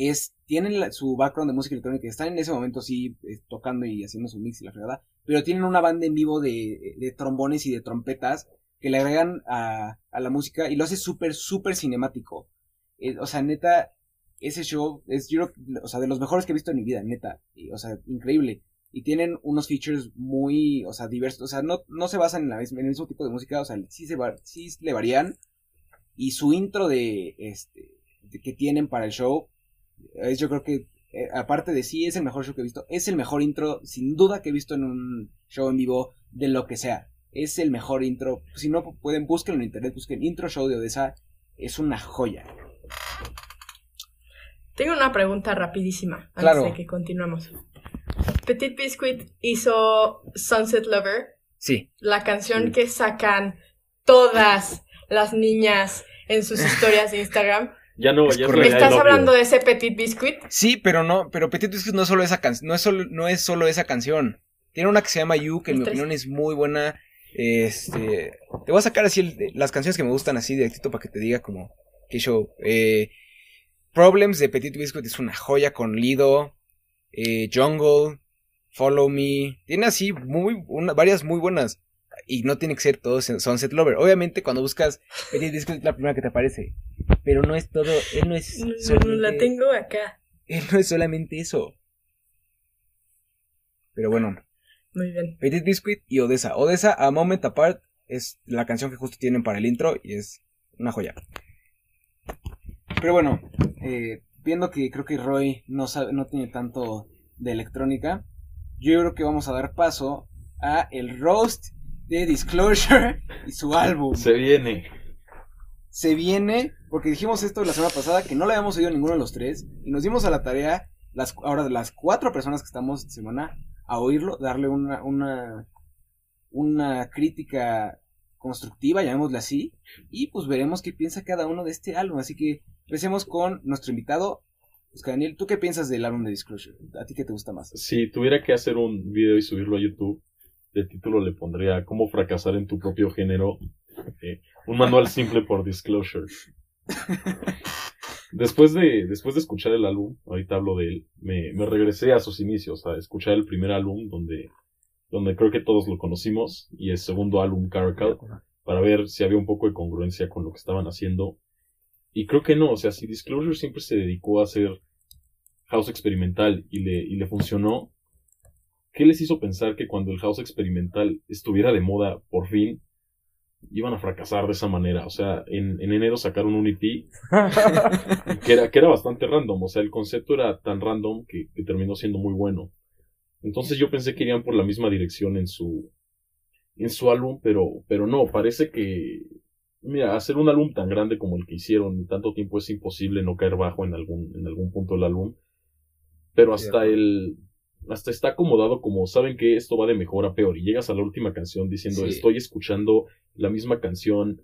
es, tienen su background de música electrónica, están en ese momento sí eh, tocando y haciendo su mix y la fregada, pero tienen una banda en vivo de, trombones y de trompetas que le agregan a, la música y lo hace súper, súper cinemático. Eh, o sea, neta, ese show es, yo, creo- o sea, de los mejores que he visto en mi vida, neta. O sea, increíble. Y tienen unos features muy, o sea, diversos. O sea, no, no se basan en, la el mismo tipo de música, o sea, sí, se sí le varían. Y su intro de, este, que tienen para el show, yo creo que, eh, aparte de sí, es el mejor show que he visto, es el mejor intro, sin duda, que he visto en un show en vivo, de lo que sea. Es el mejor intro. Si no pueden, búsquenlo en internet, busquen intro show de Odessa. Es una joya. Tengo una pregunta rapidísima antes Claro. de que continuemos. Petit Biscuit hizo Sunset Lover. Sí. La canción que sacan todas las niñas en sus historias de Instagram. Ya no, ya ¿Me estás hablando de ese Petit Biscuit? Sí, pero no, pero Petit Biscuit no es solo esa canción, no es solo, no es solo esa canción. Tiene una que se llama You, que en mi opinión es muy buena. Este, te voy a sacar así las canciones que me gustan así directito para que te diga como qué show. Eh, Problems de Petit Biscuit es una joya con Lido. Eh, Jungle, Follow Me. Tiene así muy, varias muy buenas. Y no tiene que ser todo Sunset Lover. Obviamente cuando buscas Petit Biscuit es la primera que te aparece. Pero no es todo, él no es... No, la tengo acá. Él no es solamente eso. Pero bueno. Muy bien. Petit Biscuit y Odessa. Odessa, A Moment Apart, es la canción que justo tienen para el intro y es una joya. Pero bueno, eh, viendo que creo que Roy no, sabe, no tiene tanto de electrónica, yo creo que vamos a dar paso a el roast de Disclosure y su álbum. Se viene. Se viene, porque dijimos esto la semana pasada, que no le habíamos oído ninguno de los tres, y nos dimos a la tarea, las, ahora de las cuatro personas que estamos esta semana, a oírlo, darle una, una, una crítica constructiva, llamémosle así, y pues veremos qué piensa cada uno de este álbum. Así que empecemos con nuestro invitado. Oscar Daniel, ¿tú qué piensas del álbum de Disclosure? ¿A ti qué te gusta más? Si tuviera que hacer un video y subirlo a YouTube, de título le pondría ¿Cómo fracasar en tu propio género? Eh, un manual simple por Disclosure. Después de, después de escuchar el álbum, ahorita hablo de él, me, me regresé a sus inicios, a escuchar el primer álbum donde donde creo que todos lo conocimos, y el segundo álbum, Caracal, para ver si había un poco de congruencia con lo que estaban haciendo. Y creo que no, o sea, si Disclosure siempre se dedicó a hacer house experimental y le, y le funcionó, ¿qué les hizo pensar que cuando el house experimental estuviera de moda por fin, iban a fracasar de esa manera? O sea, en, en enero sacaron un EP que era, que era bastante random, o sea, el concepto era tan random que, que terminó siendo muy bueno. Entonces yo pensé que irían por la misma dirección en su en su álbum, pero pero no, parece que mira, hacer un álbum tan grande como el que hicieron en tanto tiempo es imposible no caer bajo en algún en algún punto del álbum. Pero hasta el hasta está acomodado como saben que esto va de mejor a peor y llegas a la última canción diciendo estoy escuchando la misma canción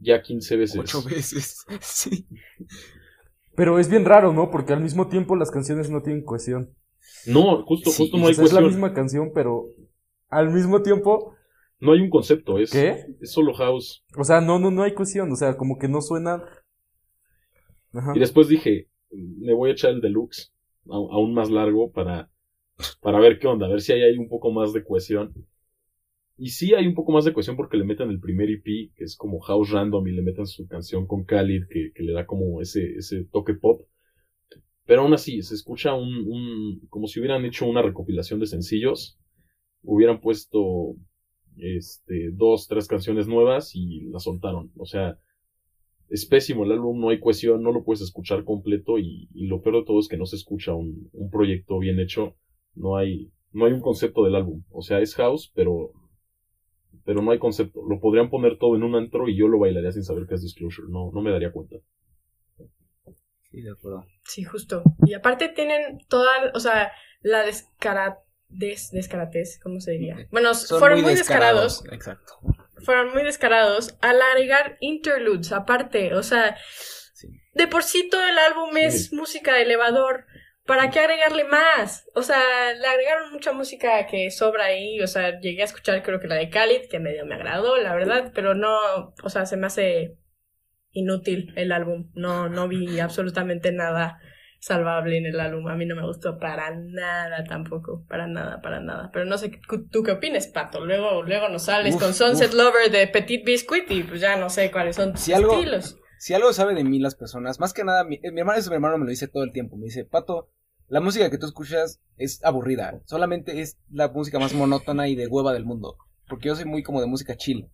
ya 15 veces. Ocho veces. Sí. Pero es bien raro, ¿no? Porque al mismo tiempo las canciones no tienen cohesión. No, justo, justo no hay Es la misma canción, pero al mismo tiempo. No hay un concepto, es, ¿Qué? es solo house. O sea, no, no, no hay cohesión, o sea, como que no suena. Y después dije, me voy a echar el deluxe, aún más largo, para, para ver qué onda, a ver si hay ahí un poco más de cohesión. Y sí hay un poco más de cohesión porque le meten el primer EP, que es como house random, y le meten su canción con Khalid, que, le da como ese, toque pop. Pero aún así, se escucha un, como si hubieran hecho una recopilación de sencillos, hubieran puesto este, dos, tres canciones nuevas y las soltaron. O sea, es pésimo el álbum, no hay cohesión, no lo puedes escuchar completo y, lo peor de todo es que no se escucha un, proyecto bien hecho, no hay, no hay un concepto del álbum. O sea, es house, pero, pero no hay concepto. Lo podrían poner todo en un antro y yo lo bailaría sin saber qué es Disclosure, no, no me daría cuenta. Sí, de acuerdo. Sí, justo. Y aparte tienen toda, o sea, la descara, des, descaratez, ¿cómo se diría? Bueno, fueron muy, descarados, Exacto. Fueron muy descarados al agregar interludes aparte, o sea, de por sí todo el álbum es música de elevador. ¿Para qué agregarle más? O sea, le agregaron mucha música que sobra ahí. O sea, llegué a escuchar creo que la de Khalid, que medio me agradó, la verdad, pero no, o sea, se me hace inútil el álbum. No, no vi absolutamente nada salvable en el álbum. A mí no me gustó para nada tampoco. Para nada, para nada. Pero no sé tú qué opinas, Pato. Luego, luego nos sales con Sunset Lover de Petit Biscuit y pues ya no sé cuáles son tus si algo, estilos. Si algo sabe de mí las personas, más que nada, mi, mi hermano, mi hermano me lo dice todo el tiempo. Me dice, Pato, la música que tú escuchas es aburrida. Solamente es la música más monótona y de hueva del mundo. Porque yo soy muy como de música chill.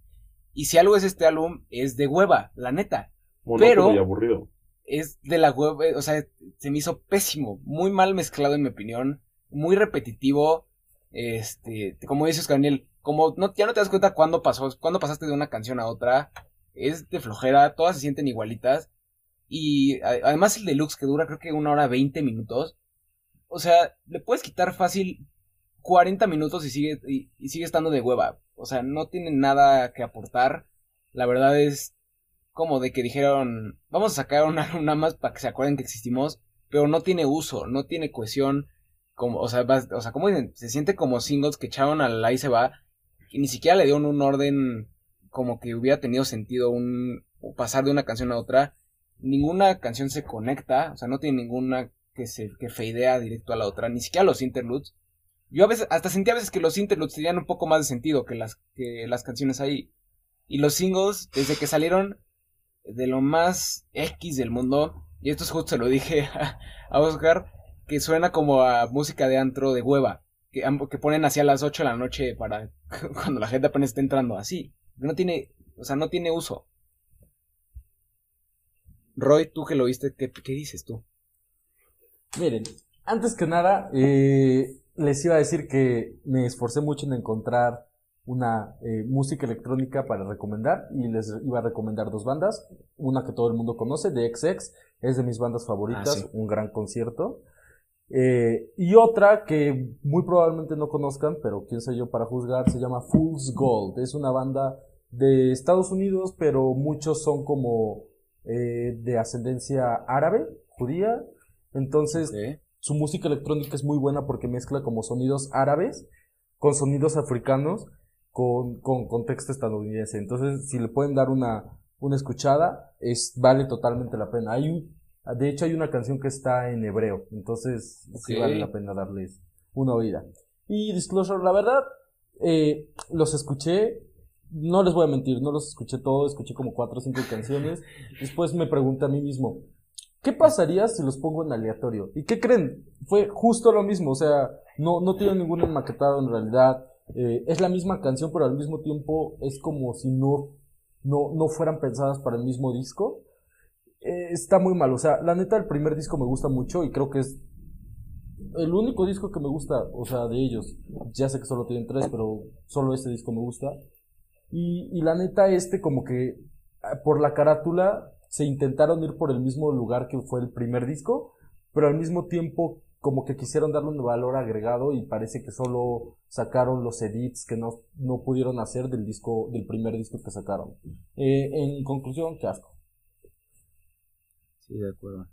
Y si algo es este álbum, es de hueva, la neta. Monótono pero y aburrido. Es de la hueva, o sea, se me hizo pésimo. Muy mal mezclado en mi opinión. Muy repetitivo. Este, como dices, Daniel, como no, ya no te das cuenta cuándo pasó, cuándo pasaste de una canción a otra. Es de flojera, todas se sienten igualitas. Y además el deluxe que dura creo que una hora veinte minutos. O sea, le puedes quitar fácil 40 minutos y sigue, y, sigue estando de hueva. O sea, no tiene nada que aportar. La verdad es como de que dijeron, vamos a sacar una, más para que se acuerden que existimos, pero no tiene uso, no tiene cohesión. Como, o sea, o sea, como dicen, se siente como singles que echaron al y se va, y ni siquiera le dieron un orden como que hubiera tenido sentido un pasar de una canción a otra. Ninguna canción se conecta, o sea, no tiene ninguna que se que feidea directo a la otra, ni siquiera los interludes. Yo a veces hasta sentía a veces que los interludes tenían un poco más de sentido que las que las canciones ahí. Y los singles desde que salieron de lo más X del mundo, y esto es justo se lo dije a, Oscar, que suena como a música de antro de hueva, que, que ponen hacia las 8 de la noche para cuando la gente apenas está entrando así. No tiene, o sea, no tiene uso. Roy, tú que lo viste, ¿qué, qué dices tú? Miren, antes que nada, eh, les iba a decir que me esforcé mucho en encontrar una eh, música electrónica para recomendar y les iba a recomendar dos bandas. Una que todo el mundo conoce, de XX, es de mis bandas favoritas, ah, un gran concierto. Eh, y otra que muy probablemente no conozcan, pero quién soy yo para juzgar, se llama Fool's Gold. Es una banda de Estados Unidos, pero muchos son como eh, de ascendencia árabe, judía. Entonces, su música electrónica es muy buena porque mezcla como sonidos árabes con sonidos africanos con, con contexto estadounidense. Entonces, si le pueden dar una, una escuchada, es, vale totalmente la pena. Hay un, de hecho, hay una canción que está en hebreo, entonces sí vale la pena darles una oída. Y Disclosure, la verdad, eh, los escuché, no les voy a mentir, no los escuché todos, escuché como cuatro o cinco canciones. Después me pregunté a mí mismo, ¿qué pasaría si los pongo en aleatorio? ¿Y qué creen? Fue justo lo mismo, o sea, no, no tiene ningún enmaquetado en realidad. Eh, es la misma canción, pero al mismo tiempo es como si no, no, no fueran pensadas para el mismo disco. Eh, está muy mal, o sea, la neta el primer disco me gusta mucho y creo que es el único disco que me gusta, o sea, de ellos. Ya sé que solo tienen tres, pero solo este disco me gusta. Y, la neta este como que ah, por la carátula se intentaron ir por el mismo lugar que fue el primer disco, pero al mismo tiempo como que quisieron darle un valor agregado y parece que solo sacaron los edits que no, no pudieron hacer del disco, del primer disco que sacaron. Eh, en conclusión, qué asco. Sí, de acuerdo.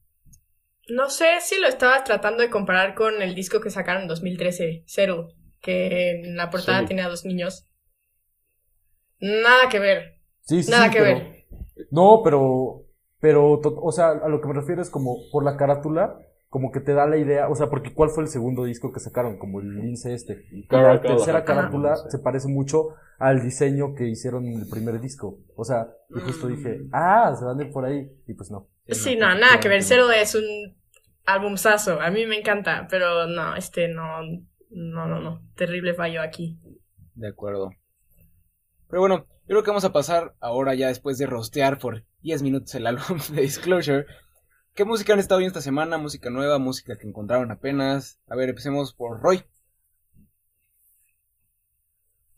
No sé si lo estaba tratando de comparar con el disco que sacaron en 2013, Zero, que en la portada tenía dos niños. Nada que ver. Sí, sí, Nada que ver. No, pero, pero, o sea, a lo que me refiero es como por la carátula, como que te da la idea, o sea, porque ¿cuál fue el segundo disco que sacaron? Como el lince este. la tercera carátula se parece mucho al diseño que hicieron en el primer disco. O sea, y justo dije, mm. ah, se van a ir por ahí. Y pues no. Sí, no, nada que ver. Cero es un álbumzazo. A mí me encanta, pero no, este no, no, no, no. Terrible fallo aquí. De acuerdo. Pero bueno, creo que vamos a pasar ahora ya después de rostear por 10 minutos el álbum de Disclosure ¿Qué música han estado viendo esta semana? Música nueva, música que encontraron apenas. A ver, empecemos por Roy.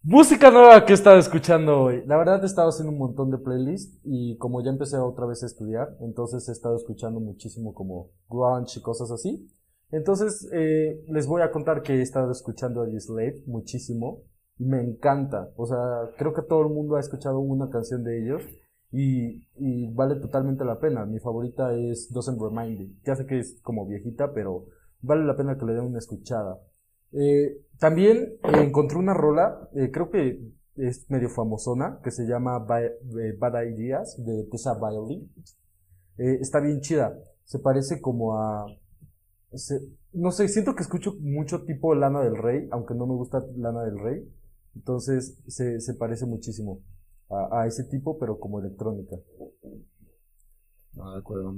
Música nueva que he estado escuchando hoy. La verdad he estado haciendo un montón de playlists y como ya empecé otra vez a estudiar, entonces he estado escuchando muchísimo como grunge y cosas así. Entonces eh, les voy a contar que he estado escuchando a Slave muchísimo. Me encanta. O sea, creo que todo el mundo ha escuchado una canción de ellos y, vale totalmente la pena. Mi favorita es Doesn't Remind Me. Ya sé que es como viejita, pero vale la pena que le den una escuchada. Eh, también encontré una rola, eh, creo que es medio famosona, que se llama eh, Bad Ideas de Tessa Bailey. está bien chida. Se parece como a... no sé, siento que escucho mucho tipo Lana del Rey, aunque no me gusta Lana del Rey. Entonces se, se parece muchísimo a, ese tipo, pero como electrónica. No, de acuerdo.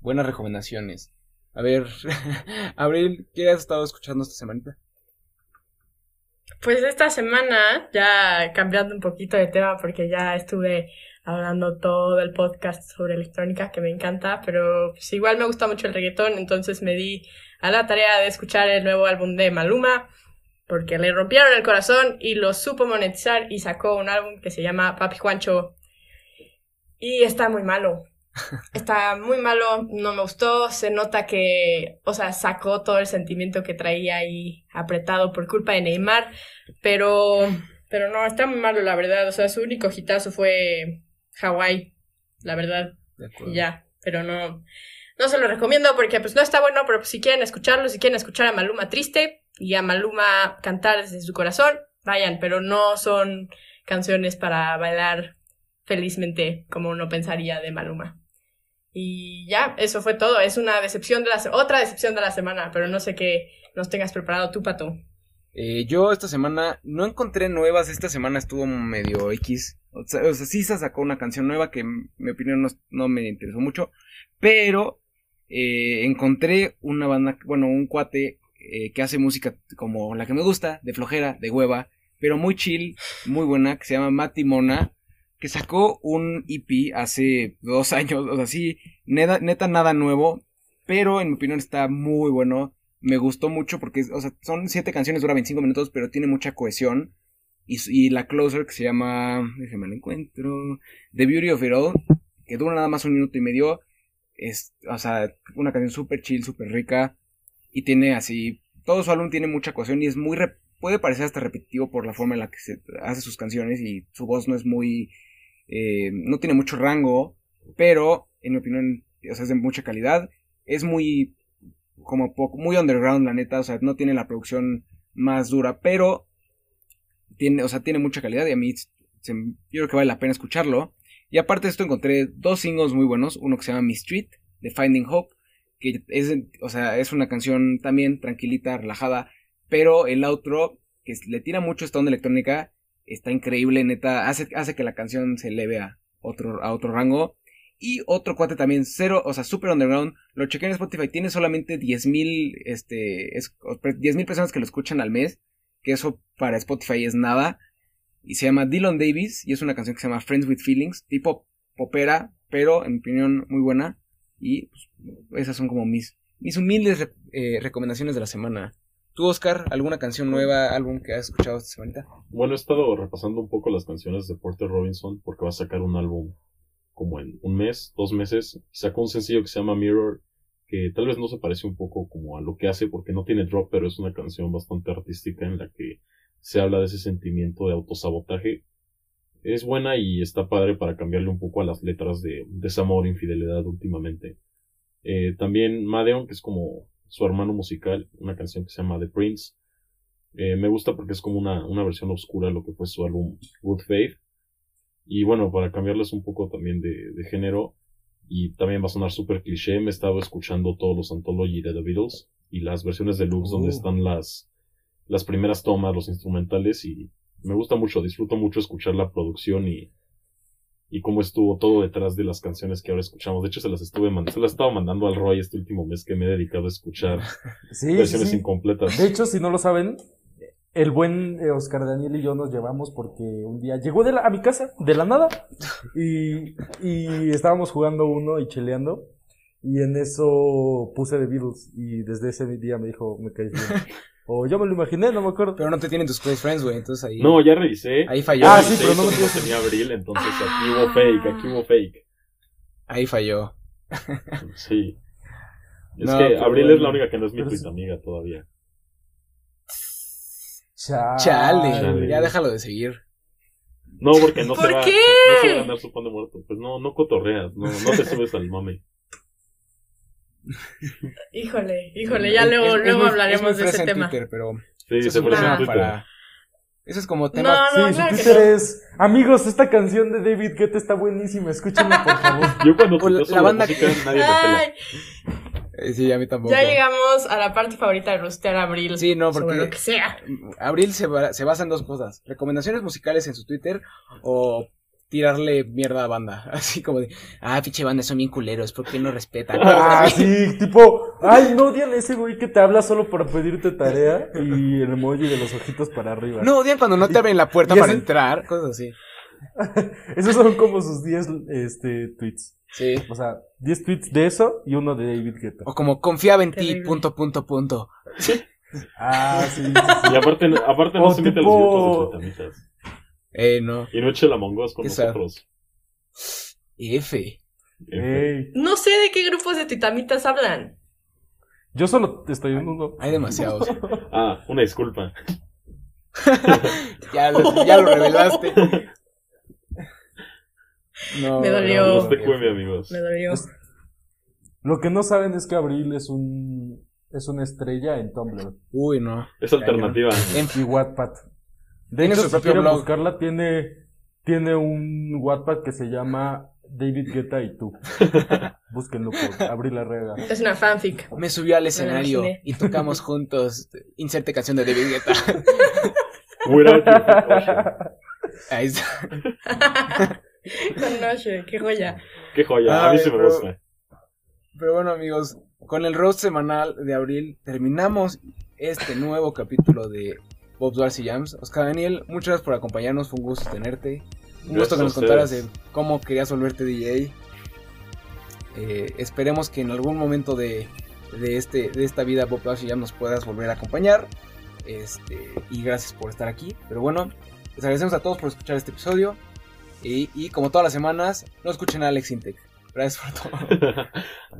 Buenas recomendaciones. A ver, Abril, ¿qué has estado escuchando esta semanita? Pues esta semana, ya cambiando un poquito de tema, porque ya estuve hablando todo el podcast sobre electrónica, que me encanta, pero pues igual me gusta mucho el reggaetón, entonces me di a la tarea de escuchar el nuevo álbum de Maluma, porque le rompieron el corazón y lo supo monetizar y sacó un álbum que se llama Papi Juancho. Y está muy malo. Está muy malo, no me gustó, se nota que, o sea, sacó todo el sentimiento que traía ahí apretado por culpa de Neymar, pero, pero no, está muy malo la verdad, o sea, su único hitazo fue Hawái, la verdad, y ya, pero no, no se lo recomiendo porque pues no está bueno, pero pues, si quieren escucharlo, si quieren escuchar a Maluma triste y a Maluma cantar desde su corazón, vayan, pero no son canciones para bailar felizmente como uno pensaría de Maluma. Y ya, eso fue todo. Es una decepción de la otra decepción de la semana, pero no sé qué nos tengas preparado tú, Pato. Eh, yo esta semana no encontré nuevas, esta semana estuvo medio X. O sea, o sí se sacó una canción nueva que en mi opinión no, me interesó mucho, pero eh, encontré una banda, bueno, un cuate eh, que hace música como la que me gusta, de flojera, de hueva, pero muy chill, muy buena, que se llama Mati Mona que sacó un EP hace dos años, o sea, sí, neta, nada nuevo, pero en mi opinión está muy bueno. Me gustó mucho porque, son siete canciones, dura 25 minutos, pero tiene mucha cohesión. Y, la closer que se llama, déjeme la encuentro, The Beauty of It All, que dura nada más un minuto y medio. Es, o sea, una canción súper chill, súper rica. Y tiene así, todo su álbum tiene mucha cohesión y es muy, puede parecer hasta repetitivo por la forma en la que se hace sus canciones y su voz no es muy eh, no tiene mucho rango, pero en mi opinión, o sea, es de mucha calidad. Es muy, como poco, muy underground, la neta, o sea, no tiene la producción más dura, pero tiene, o sea, tiene mucha calidad y a mí yo creo que vale la pena escucharlo. Y aparte de esto encontré dos singles muy buenos, uno que se llama Mi Street, de Finding Hope, que es, o sea, es una canción también tranquilita, relajada, pero el otro, que le tira mucho esta onda electrónica, está increíble, neta, hace, hace que la canción se eleve a otro, a otro rango. Y otro cuate también, cero, o sea, super underground, lo chequé en Spotify, tiene solamente 10.000, este, mil personas que lo escuchan al mes, que eso para Spotify es nada. Y se llama Dylan Davis, y es una canción que se llama Friends with Feelings, tipo popera, pero en mi opinión muy buena. Y pues, esas son como mis, mis humildes eh, recomendaciones de la semana. ¿Tú, Oscar, alguna canción nueva, álbum que has escuchado esta semana? Bueno, he estado repasando un poco las canciones de Porter Robinson porque va a sacar un álbum como en un mes, dos meses. Sacó un sencillo que se llama Mirror, que tal vez no se parece un poco como a lo que hace porque no tiene drop, pero es una canción bastante artística en la que se habla de ese sentimiento de autosabotaje. Es buena y está padre para cambiarle un poco a las letras de desamor, infidelidad últimamente. Eh, también Madeon, que es como su hermano musical, una canción que se llama The Prince. Eh, me gusta porque es como una, una versión oscura de lo que fue su álbum Good Faith. Y bueno, para cambiarles un poco también de, de género, y también va a sonar súper cliché, me he estado escuchando todos los Anthology de The Beatles y las versiones deluxe donde oh. están las, las primeras tomas, los instrumentales, y me gusta mucho, disfruto mucho escuchar la producción y, y cómo estuvo todo detrás de las canciones que ahora escuchamos. De hecho, se las estuve mandando, se las estaba mandando al Roy este último mes que me he dedicado a escuchar versiones incompletas. De hecho, si no lo saben, el buen eh, Oscar Daniel y yo nos llevamos porque un día llegó de a mi casa, de la nada, y, y estábamos jugando uno y cheleando. Y en eso puse The Beatles y desde ese día me dijo, me caes bien. O yo me lo imaginé, no me acuerdo. Pero no te tienen tus close friends, güey, entonces ahí... No, ya revisé. Ahí falló. Ah, sí, pero no me tenía Abril, entonces aquí hubo fake, aquí hubo fake. Ahí falló. Sí. Es que Abril es la única que no es mi tu amiga todavía. Chale. Ya déjalo de seguir. No, porque no se va, qué? no se va a ganar su pan de muerto. Pues no, no cotorreas, no, no te subes al mame. Híjole, híjole, ya luego, luego hablaremos de ese tema. pero sí, se en Twitter. Eso es como tema. No, no, sí, su Twitter es. Amigos, esta canción de David Guetta está buenísima. Escúchenla, por favor. Yo cuando la, la banda que nadie me eh, Sí, a mí tampoco. Ya llegamos a la parte favorita de rostear Abril. Sí, no, porque. lo que sea. Abril se, se basa en dos cosas: recomendaciones musicales en su Twitter o tirarle mierda a banda. Así como de, ah, pinche banda, son bien culeros, ¿por qué no respetan? Ah, sí, tipo, ay, no odian ese güey que te habla solo para pedirte tarea y el emoji de los ojitos para arriba. No, odian cuando no te abren la puerta para entrar, cosas así. Esos son como sus 10 este, tweets. Sí. O sea, 10 tweets de eso y uno de David Guetta. O como confiaba en ti, punto, punto, punto. Ah, sí. Y aparte, aparte no se mete los grupos de eh, no. Y no eche la mongos con nosotros. F. No sé de qué grupos de titamitas hablan. yo solo te estoy en uno. Hay demasiados. Ah, una disculpa. Ya lo, ya lo revelaste. No, Me dolió. no, no, TQM, amigos. Me dolió. Es- Lo que no saben es que Abril es un es una estrella en Tumblr Uy, no. Es alternativa. En Wattpad. De Tiene hecho, su si quieren blog. buscarla, tiene, tiene un Wattpad que se llama David Guetta y tú. Búsquenlo por Abril Arrega. Es una fanfic. Me subí al escenario y tocamos juntos. Inserte canción de David Guetta. Ahí está. Con Noche, qué joya. Qué joya, a mí sí me pero- gusta. Pero bueno, amigos, con el roast semanal de abril terminamos este nuevo capítulo de Bob's Darcy Jams. Oscar Daniel, muchas gracias por acompañarnos. Fue un gusto tenerte. Un gusto que nos contaras de cómo querías volverte DJ. Eh, esperemos que en algún momento de, de, este, de esta vida Bob Darcy Jams nos puedas volver a acompañar. Este, y gracias por estar aquí. Pero bueno, les agradecemos a todos por escuchar este episodio. Y, y como todas las semanas, no escuchen a Alex Intec. Gracias por todo.